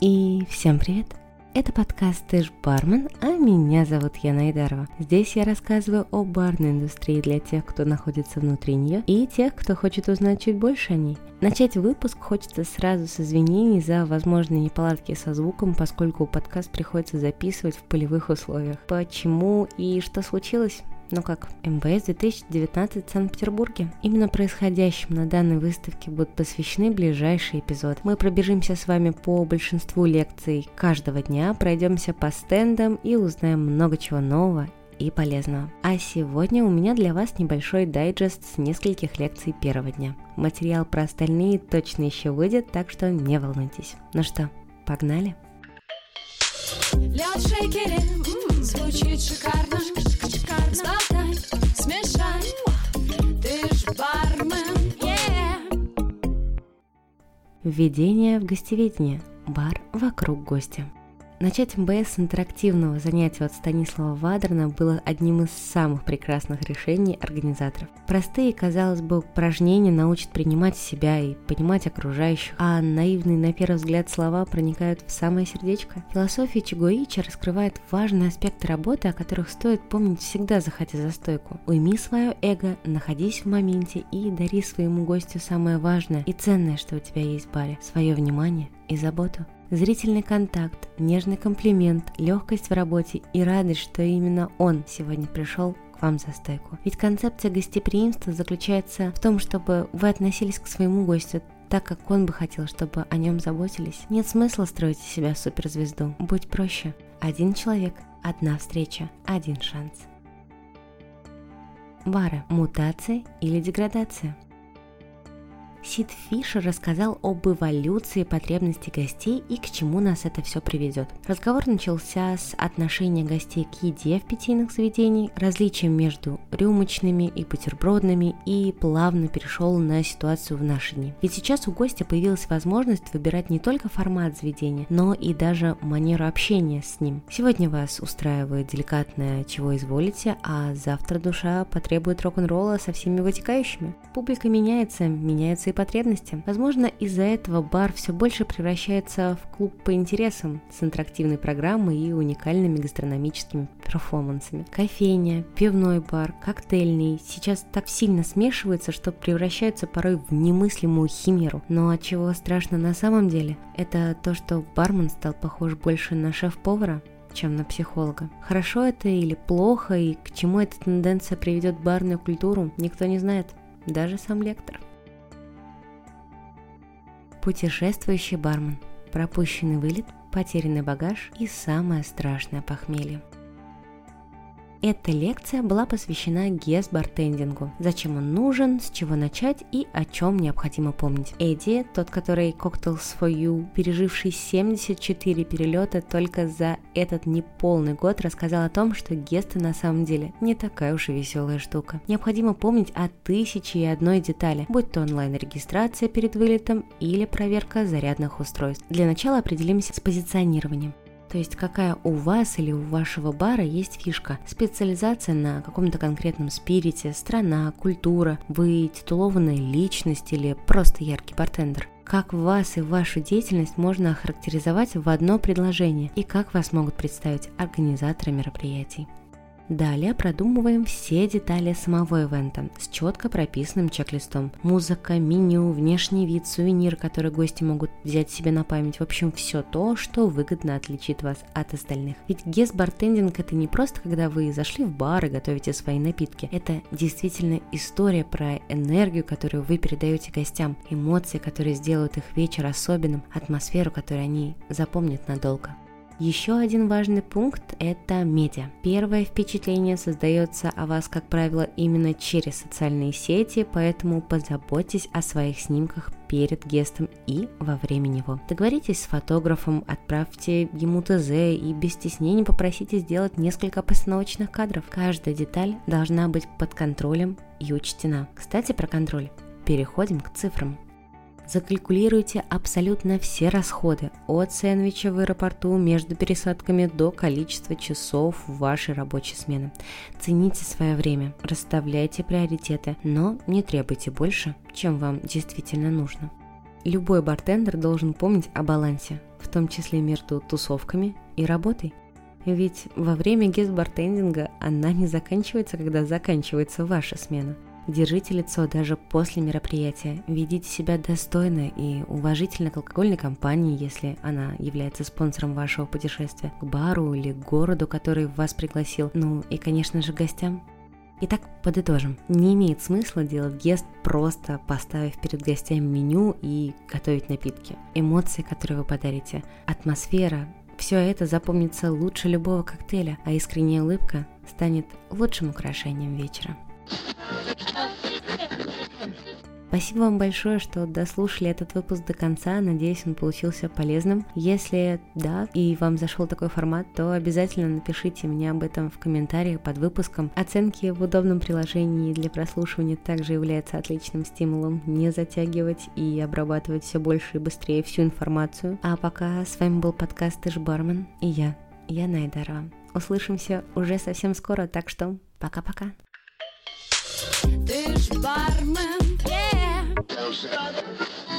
И всем привет! Это подкаст «Ты ж бармен», а меня зовут Яна Идарова. Здесь я рассказываю о барной индустрии для тех, кто находится внутри нее, и тех, кто хочет узнать чуть больше о ней. Начать выпуск хочется сразу с извинений за возможные неполадки со звуком, поскольку подкаст приходится записывать в полевых условиях. Почему и что случилось? Ну как, МВС 2019 в Санкт-Петербурге. Именно происходящим на данной выставке будут посвящены ближайшие эпизоды. Мы пробежимся с вами по большинству лекций каждого дня, пройдемся по стендам и узнаем много чего нового и полезного. А сегодня у меня для вас небольшой дайджест с нескольких лекций первого дня. Материал про остальные точно еще выйдет, так что не волнуйтесь. Ну что, погнали? Лед шейкере, звучит шикарно, Введение в гостеведение. Бар вокруг гостя. Начать МБС с интерактивного занятия от Станислава Вадрина было одним из самых прекрасных решений организаторов. Простые, казалось бы, упражнения научат принимать себя и понимать окружающих, а наивные на первый взгляд слова проникают в самое сердечко. Философия Чигуича раскрывает важные аспекты работы, о которых стоит помнить всегда, заходя за стойку. Уйми свое эго, находись в моменте и дари своему гостю самое важное и ценное, что у тебя есть в баре – свое внимание и заботу. Зрительный контакт, нежный комплимент, легкость в работе и радость, что именно он сегодня пришел к вам за стойку. Ведь концепция гостеприимства заключается в том, чтобы вы относились к своему гостю так, как он бы хотел, чтобы о нем заботились. Нет смысла строить из себя суперзвезду. Будь проще. Один человек, одна встреча, один шанс. Бары. Мутация или деградация? Сид Фишер рассказал об эволюции потребностей гостей и к чему нас это все приведет. Разговор начался с отношения гостей к еде в питейных заведениях, различием между рюмочными и бутербродными и плавно перешел на ситуацию в наши дни. Ведь сейчас у гостя появилась возможность выбирать не только формат заведения, но и даже манеру общения с ним. Сегодня вас устраивает деликатное «чего изволите», а завтра душа потребует рок-н-ролла со всеми вытекающими. Публика меняется, меняется и потребности. Возможно, из-за этого бар все больше превращается в клуб по интересам с интерактивной программой и уникальными гастрономическими перформансами. Кофейня, пивной бар, коктейльный сейчас так сильно смешиваются, что превращаются порой в немыслимую химеру. Но от чего страшно на самом деле, это то, что бармен стал похож больше на шеф-повара, чем на психолога. Хорошо это или плохо, и к чему эта тенденция приведет барную культуру, никто не знает, даже сам лектор. Путешествующий бармен, пропущенный вылет, потерянный багаж и самое страшное похмелье. Эта лекция была посвящена гест-бартендингу. Зачем он нужен, с чего начать и о чем необходимо помнить. Эдди, тот, который for You, переживший 74 перелета только за этот неполный год, рассказал о том, что гесты на самом деле не такая уж и веселая штука. Необходимо помнить о тысяче и одной детали, будь то онлайн-регистрация перед вылетом или проверка зарядных устройств. Для начала определимся с позиционированием. То есть какая у вас или у вашего бара есть фишка. Специализация на каком-то конкретном спирите, страна, культура, вы титулованная личность или просто яркий бартендер. Как вас и вашу деятельность можно охарактеризовать в одно предложение и как вас могут представить организаторы мероприятий. Далее продумываем все детали самого ивента с четко прописанным чек-листом. Музыка, меню, внешний вид, сувенир, который гости могут взять себе на память. В общем, все то, что выгодно отличит вас от остальных. Ведь гест-бартендинг это не просто, когда вы зашли в бар и готовите свои напитки. Это действительно история про энергию, которую вы передаете гостям, эмоции, которые сделают их вечер особенным, атмосферу, которую они запомнят надолго. Еще один важный пункт – это медиа. Первое впечатление создается о вас, как правило, именно через социальные сети, поэтому позаботьтесь о своих снимках перед гестом и во время него. Договоритесь с фотографом, отправьте ему ТЗ и без стеснения попросите сделать несколько постановочных кадров. Каждая деталь должна быть под контролем и учтена. Кстати, про контроль. Переходим к цифрам. Закалькулируйте абсолютно все расходы, от сэндвича в аэропорту между пересадками до количества часов вашей рабочей смены. Цените свое время, расставляйте приоритеты, но не требуйте больше, чем вам действительно нужно. Любой бартендер должен помнить о балансе, в том числе между тусовками и работой. Ведь во время гест-бартендинга она не заканчивается, когда заканчивается ваша смена. Держите лицо даже после мероприятия, ведите себя достойно и уважительно к алкогольной компании, если она является спонсором вашего путешествия, к бару или к городу, который вас пригласил, ну и, конечно же, гостям. Итак, подытожим. Не имеет смысла делать гест просто поставив перед гостями меню и готовить напитки. Эмоции, которые вы подарите, атмосфера, все это запомнится лучше любого коктейля, а искренняя улыбка станет лучшим украшением вечера. Спасибо вам большое, что дослушали этот выпуск до конца. Надеюсь, он получился полезным. Если да, и вам зашел такой формат, то обязательно напишите мне об этом в комментариях под выпуском. Оценки в удобном приложении для прослушивания также являются отличным стимулом не затягивать и обрабатывать все больше и быстрее всю информацию. А пока с вами был подкаст «Ты бармен» и я, Яна Айдарова. Услышимся уже совсем скоро, так что пока-пока. Ты ж бармен, person.